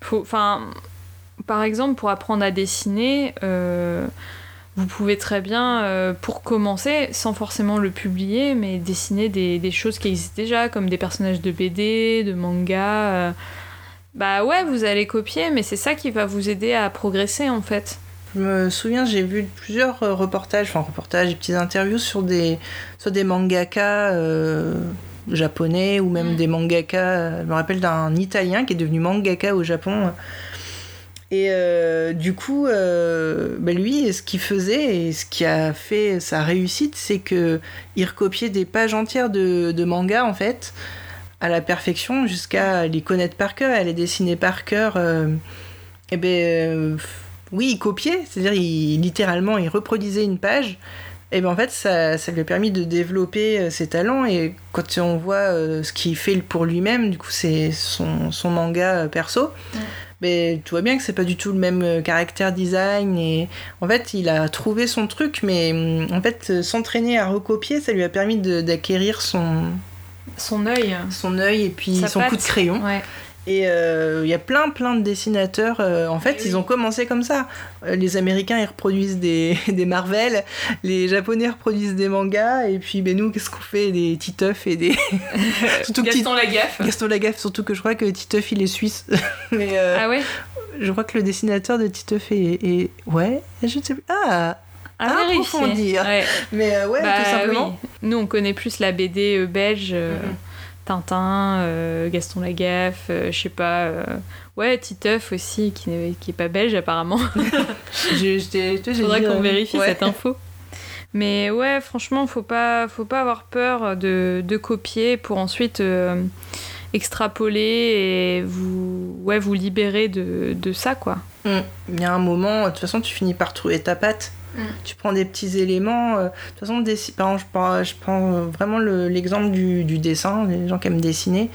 faut, par exemple, pour apprendre à dessiner, euh, vous pouvez très bien, euh, pour commencer, sans forcément le publier, mais dessiner des, des choses qui existent déjà, comme des personnages de BD, de manga. bah ouais, vous allez copier, mais c'est ça qui va vous aider à progresser en fait. Je me souviens, j'ai vu plusieurs reportages, enfin reportages et petites interviews sur des, sur des mangaka japonais ou même Mm. des mangaka. Je me rappelle d'un Italien qui est devenu mangaka au Japon. Et euh, du coup, euh, bah lui, ce qu'il faisait et ce qui a fait sa réussite, c'est que il recopiait des pages entières de, de manga en fait à la perfection jusqu'à les connaître par cœur, à les dessiner par cœur. euh, et ben oui, il copiait, c'est-à-dire il, littéralement il reproduisait une page. Et ben en fait, ça, ça lui a permis de développer euh, ses talents. Et quand on voit euh, ce qu'il fait pour lui-même, du coup, c'est son, son manga euh, perso. Ouais. Mais tu vois bien que c'est pas du tout le même caractère design. Et en fait, il a trouvé son truc, mais hum, en fait, s'entraîner à recopier, ça lui a permis d'acquérir son, Son œil. son œil et puis Sa son patte. coup de crayon. Ouais. Et euh, il y a plein plein de dessinateurs. euh, en fait, oui. ils ont commencé comme ça. Euh, les Américains, ils reproduisent des, des Marvel. Les Japonais reproduisent des mangas. Et puis, ben, nous, qu'est-ce qu'on fait Des Titeuf et des... Surtout que Gaston Lagaffe. Gaston Lagaffe, surtout que je crois que Titeuf, il est suisse. Mais euh, Ah ouais? je crois que le dessinateur de Titeuf est... est- Ouais, je ne sais plus. Ah À À vérifier. approfondir. Ouais. Mais ouais, Bah tout simplement. oui. Nous, on connaît plus la BD belge, Mhm. Tintin, euh, Gaston Lagaffe, euh, je sais pas. euh, Ouais, Titeuf aussi, qui n'est qui est pas belge apparemment. Faudrait dit, qu'on vérifie ouais. cette info. Mais ouais, franchement, faut pas, faut pas avoir peur de, de copier pour ensuite euh, extrapoler et vous, ouais, vous libérer de, de ça, quoi. Mm. Il y a un moment, de toute façon, tu finis par trouver ta patte. Mm. Tu prends des petits éléments. euh, de toute façon, dessi- par exemple, je prends, je prends euh, vraiment le- l'exemple du, du dessin, les gens qui aiment dessiner.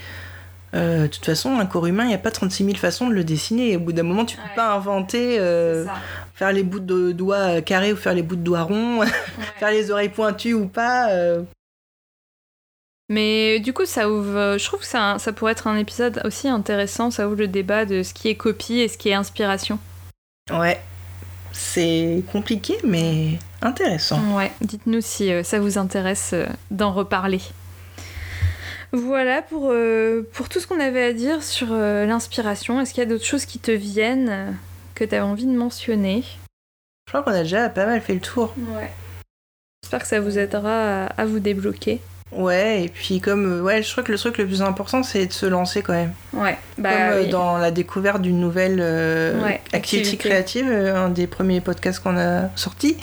Euh, de toute façon, un corps humain, il n'y a pas 36 000 façons de le dessiner. Et au bout d'un moment, tu peux Ouais. pas inventer, euh, faire les bouts de doigts carrés ou faire les bouts de doigts ronds, faire les oreilles pointues ou pas. euh. Mais du coup, ça ouvre. Je trouve que ça, ça pourrait être un épisode aussi intéressant. Ça ouvre le débat de ce qui est copie et ce qui est inspiration. Ouais, c'est compliqué, mais intéressant. Ouais. Dites-nous si euh, ça vous intéresse euh, d'en reparler. Voilà pour, euh, pour tout ce qu'on avait à dire sur euh, l'inspiration. Est-ce qu'il y a d'autres choses qui te viennent que tu as envie de mentionner? Je crois qu'on a déjà pas mal fait le tour. Ouais. J'espère que ça vous aidera à, à vous débloquer. Ouais, et puis comme euh, ouais, je crois que le truc le plus important c'est de se lancer quand même. Ouais, comme bah euh, oui. dans la découverte d'une nouvelle euh, Ouais, activité activité. créative, euh, un des premiers podcasts qu'on a sorti.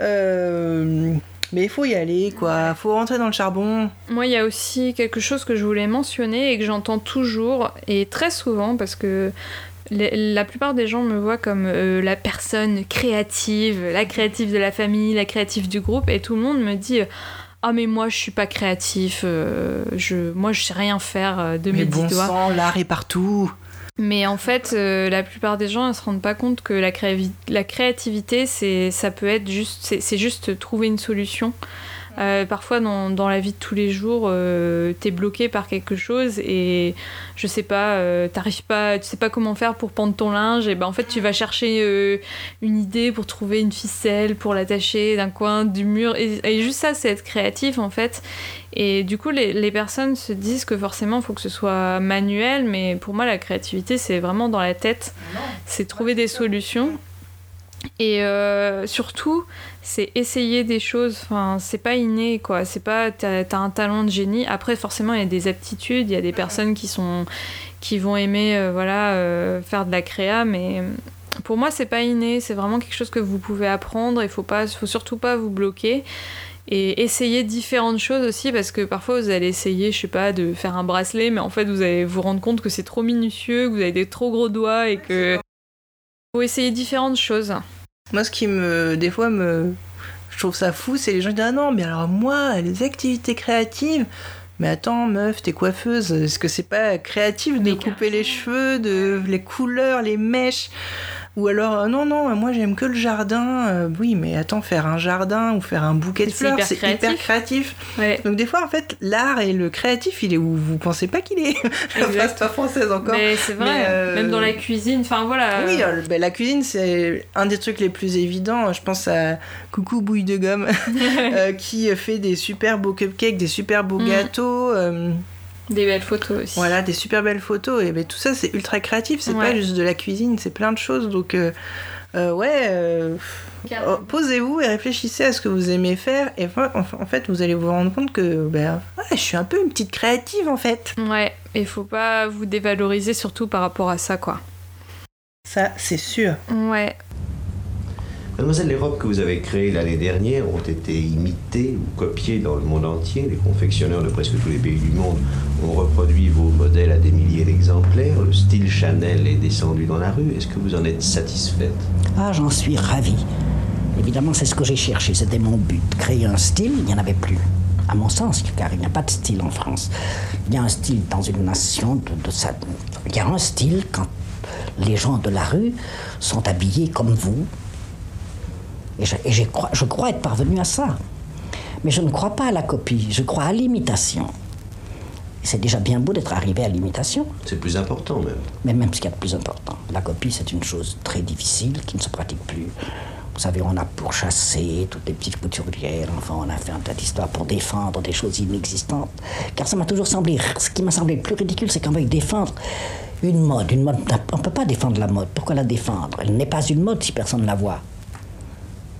Euh, mais il faut y aller quoi, faut rentrer dans le charbon. Moi, il y a aussi quelque chose que je voulais mentionner et que j'entends toujours et très souvent parce que la plupart des gens me voient comme euh, la personne créative, la créative de la famille, la créative du groupe et tout le monde me dit ah mais moi je suis pas créatif, euh, je moi je sais rien faire euh, de Mais mes bon dix doigts. sang, l'art est partout. Mais en fait, euh, la plupart des gens ne se rendent pas compte que la, créavi- la créativité, c'est, ça peut être juste, c'est juste trouver une solution. Euh, parfois, dans, dans la vie de tous les jours, euh, t'es bloqué par quelque chose et je sais pas, euh, t'arrives pas, tu sais pas comment faire pour pendre ton linge. Et ben en fait, tu vas chercher euh, une idée pour trouver une ficelle, pour l'attacher d'un coin du mur. Et, et juste ça, c'est être créatif en fait. Et du coup, les, les personnes se disent que forcément, il faut que ce soit manuel, mais pour moi, la créativité, c'est vraiment dans la tête. C'est trouver des solutions. Et euh, surtout, c'est essayer des choses. Enfin, c'est pas inné, quoi. C'est pas t'as as un talent de génie. Après, forcément, il y a des aptitudes. Il y a des personnes qui sont qui vont aimer, euh, voilà, euh, faire de la créa, mais pour moi, c'est pas inné. C'est vraiment quelque chose que vous pouvez apprendre. Il faut pas, faut surtout pas vous bloquer et essayer différentes choses aussi parce que parfois vous allez essayer je sais pas de faire un bracelet mais en fait vous allez vous rendre compte que c'est trop minutieux que vous avez des trop gros doigts et que faut essayer différentes choses Moi, ce qui me, des fois, me, je trouve ça fou, c'est les gens qui disent ah non, mais alors moi, les activités créatives. Mais attends, meuf, t'es coiffeuse, est-ce que c'est pas créatif de Mais couper les cheveux, de les couleurs, les mèches? Ou alors, euh, non, non, moi j'aime que le jardin. Euh, oui, mais attends, faire un jardin ou faire un bouquet de fleurs, c'est créatif. hyper créatif. ouais Donc des fois, en fait, l'art et le créatif, il est où vous pensez pas qu'il est. La phrase pas française encore. mais c'est vrai Mais, euh, même dans la cuisine enfin voilà Oui, ben, la cuisine, c'est un des trucs les plus évidents. Je pense à Coucou Bouille de Gomme, qui fait des super beaux cupcakes, des super beaux Mm. gâteaux, euh, des belles photos aussi voilà, des super belles photos. Et ben, tout ça, c'est ultra créatif. C'est Ouais. pas juste de la cuisine, c'est plein de choses. Donc, euh, euh, ouais, euh, oh, posez-vous et réfléchissez à ce que vous aimez faire. Et en fait, vous allez vous rendre compte que ben, ouais, je suis un peu une petite créative, en fait. ouais et faut pas vous dévaloriser surtout par rapport à ça quoi Ça, c'est sûr. ouais Mademoiselle, les robes que vous avez créées l'année dernière ont été imitées ou copiées dans le monde entier. Les confectionneurs de presque tous les pays du monde ont reproduit vos modèles à des milliers d'exemplaires. Le style Chanel est descendu dans la rue. Est-ce que vous en êtes satisfaite? Ah, j'en suis ravi. Évidemment, c'est ce que j'ai cherché, c'était mon but. Créer un style, il n'y en avait plus. À mon sens, car il n'y a pas de style en France. Il y a un style dans une nation de, de. Il y a un style quand les gens de la rue sont habillés comme vous. Et je, et crois être parvenu à ça. Mais je ne crois pas à la copie, je crois à l'imitation. C'est déjà bien beau d'être arrivé à l'imitation. C'est plus important même. Mais même ce qu'il y a de plus important, la copie, c'est une chose très difficile qui ne se pratique plus. Vous savez, on a pourchassé toutes les petites couturières, enfin, on a fait un tas d'histoires pour défendre des choses inexistantes. Car ça m'a toujours semblé, ce qui m'a semblé le plus ridicule, c'est qu'on veuille défendre une mode. Une mode, on ne peut pas défendre la mode. Pourquoi la défendre? Elle n'est pas une mode si personne ne la voit.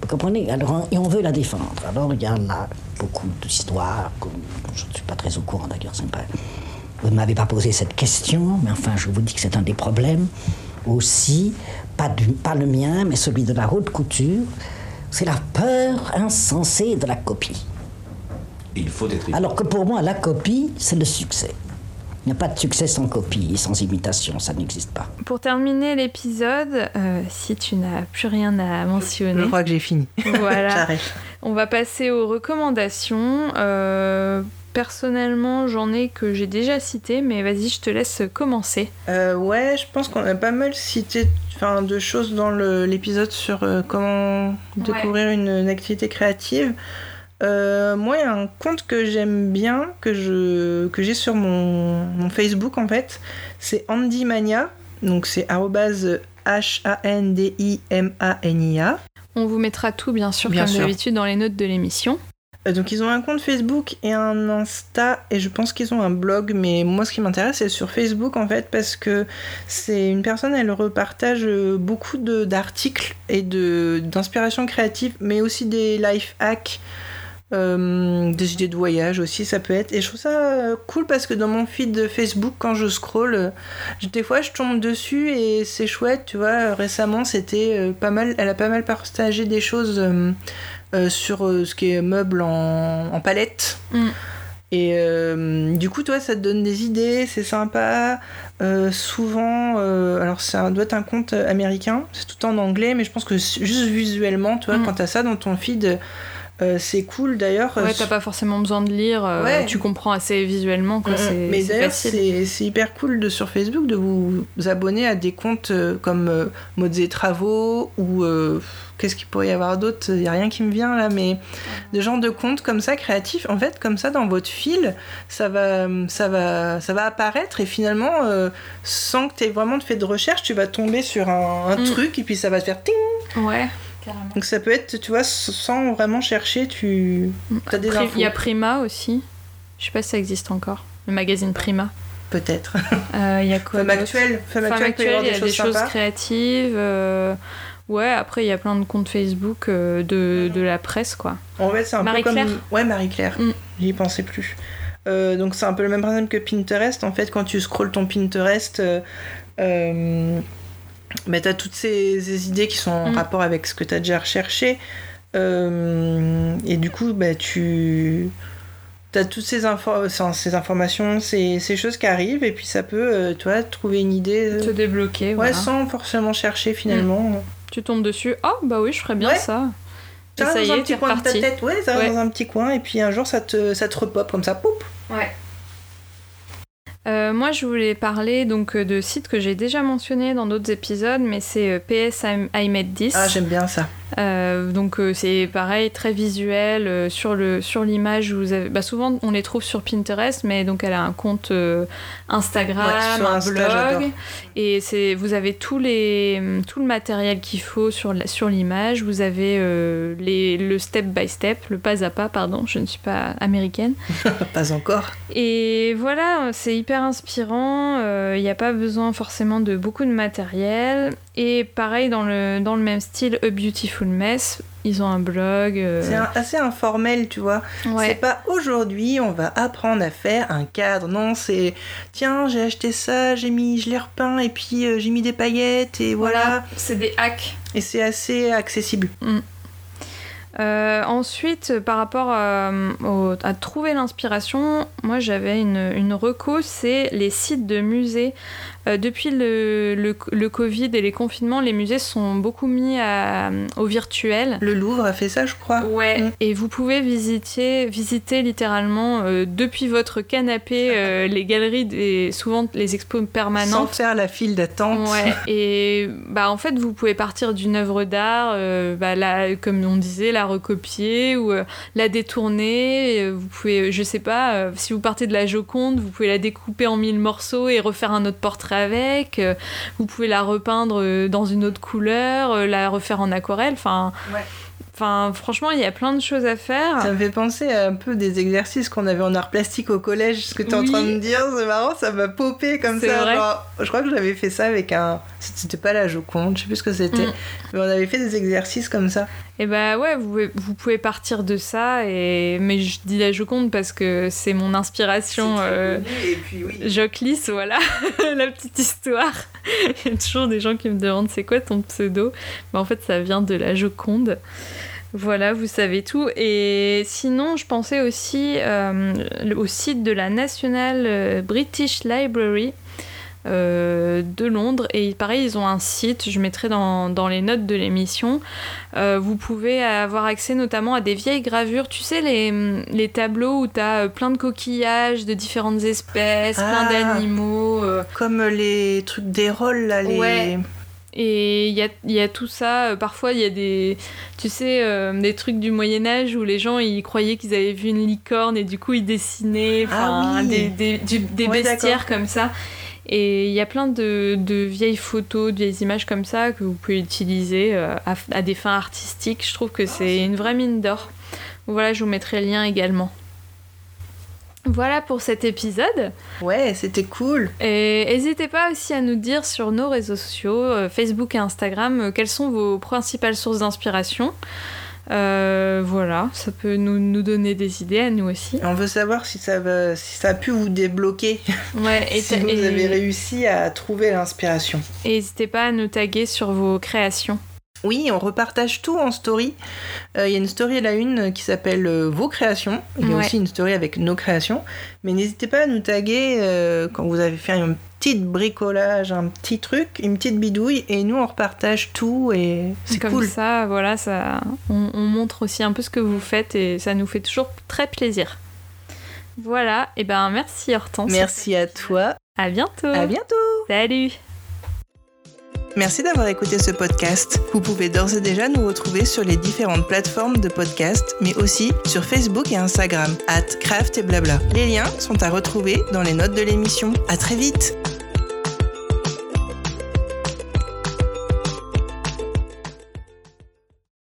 Vous comprenez Alors, Et on veut la défendre. Alors il y a là beaucoup d'histoires, je ne suis pas très au courant d'ailleurs, pas... Vous ne m'avez pas posé cette question, mais enfin je vous dis que c'est un des problèmes aussi, pas, du- pas le mien, mais celui de la haute couture, c'est la peur insensée de la copie. Il faut être Alors que pour moi, la copie, c'est le succès. Il n'y a pas de succès sans copie et sans imitation, ça n'existe pas. pour terminer l'épisode euh, si tu n'as plus rien à Je mentionner crois que j'ai fini. voilà. On va passer aux recommandations. Euh, personnellement, j'en ai que j'ai déjà cité, mais vas-y, je te laisse commencer. Euh, ouais, je pense qu'on a pas mal cité enfin, de choses dans l'épisode sur euh, comment découvrir une, une activité créative. Euh, moi, il y a un compte que j'aime bien, que je que j'ai sur mon, mon Facebook en fait. C'est Andy Mania. Donc c'est H-A-N-D-I-M-A-N-I-A. On vous mettra tout, bien sûr, Bien comme d'habitude, dans les notes de l'émission. Euh, donc ils ont un compte Facebook et un Insta et je pense qu'ils ont un blog mais moi ce qui m'intéresse c'est sur Facebook en fait parce que c'est une personne elle repartage euh, beaucoup d'articles et d'inspiration créative mais aussi des life hacks euh, des idées de voyage aussi ça peut être et je trouve ça euh, cool parce que dans mon feed de Facebook quand je scroll euh, je- des fois je tombe dessus et c'est chouette tu vois récemment c'était pas mal elle a pas mal partagé des choses euh, sur euh, ce qui est meuble en, en palette Mm. et du coup toi ça te donne des idées c'est sympa souvent alors ça doit être un compte américain c'est tout en anglais mais je pense que juste visuellement tu vois Mm. quand t'as ça dans ton feed euh, c'est cool d'ailleurs Ouais, euh, t'as pas forcément besoin de lire, euh, Ouais. tu comprends assez visuellement, quoi. Mm, C'est Mais d'ailleurs, c'est hyper cool de, sur Facebook de vous abonner à des comptes euh, comme Modes et Travaux ou qu'est-ce qu'il pourrait y avoir d'autre? Il n'y a rien qui me vient là, mais des genres de comptes comme ça créatifs. En fait, comme ça, dans votre fil, ça va, ça va, ça va apparaître et finalement, sans que tu aies vraiment fait de recherche, tu vas tomber sur un, un Mm. truc et puis ça va te faire ting. Ouais, carrément. Donc ça peut être, tu vois, sans vraiment chercher, tu as des infos. Il y a Prima aussi. Je sais pas si ça existe encore. Le magazine Prima. Peut-être. Euh, Il y a quoi Femme actuelle, Femme actuelle, il y a des choses créatives. euh, Ouais, après, il y a plein de comptes Facebook euh, de, de la presse, quoi. En fait, c'est un peu Marie-Claire comme. Ouais, Marie-Claire. Mm. J'y pensais plus. Euh, donc, c'est un peu le même principe que Pinterest. En fait, quand tu scrolles ton Pinterest, euh, euh, bah, t'as toutes ces, ces idées qui sont en Mm. rapport avec ce que t'as déjà recherché. Euh, et du coup, bah, tu. T'as toutes ces, infos, ces informations, ces, ces choses qui arrivent, et puis ça peut, euh, tu vois, trouver une idée. euh, Se débloquer, ouais, voilà. sans forcément chercher finalement. Tu tombes dessus. Oh, bah oui, je ferais bien Ouais. ça. Et Ça ça y dans un est, petit coin de ta tête, ouais, ça Ouais. dans un petit coin, et puis un jour ça te, ça te repop comme ça, poup. Ouais. Moi, je voulais parler donc euh, de sites que j'ai déjà mentionnés dans d'autres épisodes, mais c'est euh, PS I- iMed 10. Ah, j'aime bien ça. Euh, donc euh, c'est pareil, très visuel. euh, sur le sur l'image, vous avez, bah, souvent on les trouve sur Pinterest, mais donc elle a un compte Instagram, Ouais, un Insta, blog, et c'est vous avez tous les tout le matériel qu'il faut sur la- sur l'image. Vous avez les le step by step, le pas à pas, pardon, je ne suis pas américaine. Pas encore. Et voilà, c'est hyper inspirant. Il n'y a pas besoin forcément de beaucoup de matériel. Et pareil, dans le, dans le même style, A Beautiful Mess, ils ont un blog. euh, C'est assez informel, tu vois. C'est pas aujourd'hui, on va apprendre à faire un cadre. Non, c'est tiens, j'ai acheté ça, j'ai mis, je l'ai repeint, et puis euh, j'ai mis des paillettes, et voilà. Voilà, c'est des hacks. Et c'est assez accessible. Euh, ensuite, par rapport à, au- à trouver l'inspiration, moi j'avais une, une reco, c'est les sites de musées. Euh, depuis le, le, le Covid et les confinements, les musées sont beaucoup mis à- au virtuel. Le Louvre a fait ça, je crois. Ouais, Mm. et vous pouvez visiter, visiter littéralement euh, depuis votre canapé euh, les galeries, des, souvent les expos Sans permanentes. faire la file d'attente. Ouais, et bah en fait vous pouvez partir d'une œuvre d'art, euh, bah, la, comme on disait, la recopier ou euh, la détourner. euh, Vous pouvez, je sais pas, euh, si vous partez de la Joconde, vous pouvez la découper en mille morceaux et refaire un autre portrait avec. euh, Vous pouvez la repeindre euh, dans une autre couleur, euh, la refaire en aquarelle. Enfin, Ouais. enfin franchement, il y a plein de choses à faire. Ça me fait penser à un peu des exercices qu'on avait en art plastique au collège. Ce que tu es Oui. en train de dire, c'est marrant, ça m'a popé comme ça. vrai. genre, je crois que j'avais fait ça avec un. C'était pas la Joconde, je sais plus ce que c'était. Mm. Mais on avait fait des exercices comme ça. Et bah ouais, vous pouvez, vous pouvez partir de ça. Et... Mais je dis la Joconde parce que c'est mon inspiration. euh, Et puis oui. Joclis, voilà, la petite histoire. Il y a toujours des gens qui me demandent c'est quoi ton pseudo? Bah, En fait, ça vient de la Joconde. Voilà, vous savez tout. Et sinon, je pensais aussi euh, au site de la National euh, British Library euh, de Londres. Et pareil, ils ont un site, je mettrai dans, dans les notes de l'émission. Euh, vous pouvez avoir accès notamment à des vieilles gravures. Tu sais, les, les tableaux où tu as plein de coquillages de différentes espèces, plein Ah. d'animaux. euh, Comme les trucs des rôles, là, les. Ouais. Et il y a, y a tout ça. Euh, Parfois, il y a des, tu sais, euh, des trucs du Moyen Âge où les gens ils croyaient qu'ils avaient vu une licorne et du coup ils dessinaient Ah oui. des, des, du- des Ouais, bestiaires comme ça. Et il y a plein de, de vieilles photos, de vieilles images comme ça que vous pouvez utiliser euh, à, à des fins artistiques. Je trouve que c'est une vraie mine d'or. Voilà, je vous mettrai le lien également. Voilà pour cet épisode. Ouais, c'était cool. Et n'hésitez pas aussi à nous dire sur nos réseaux sociaux, euh, Facebook et Instagram, euh, quelles sont vos principales sources d'inspiration. Euh, voilà, ça peut nous, nous donner des idées à nous aussi. On veut savoir si ça, va, si ça a pu vous débloquer, Ouais, et si vous et- avez réussi à trouver l'inspiration. et n'hésitez pas à nous taguer sur vos créations. Oui, on repartage tout en story. Euh, Il y a une story à la une qui s'appelle euh, Vos créations. Il y a Ouais. aussi une story avec nos créations. Mais n'hésitez pas à nous taguer euh, quand vous avez fait un petit bricolage, un petit truc, une petite bidouille. Et nous, on repartage tout et c'est Comme cool. ça, voilà, ça, on, on montre aussi un peu ce que vous faites et ça nous fait toujours très plaisir. Voilà, et ben merci Hortense. Merci à toi. À bientôt. À bientôt. Salut. Merci d'avoir écouté ce podcast. Vous pouvez d'ores et déjà nous retrouver sur les différentes plateformes de podcast, mais aussi sur Facebook et Instagram, at craft et blabla. Les liens sont à retrouver dans les notes de l'émission. À très vite!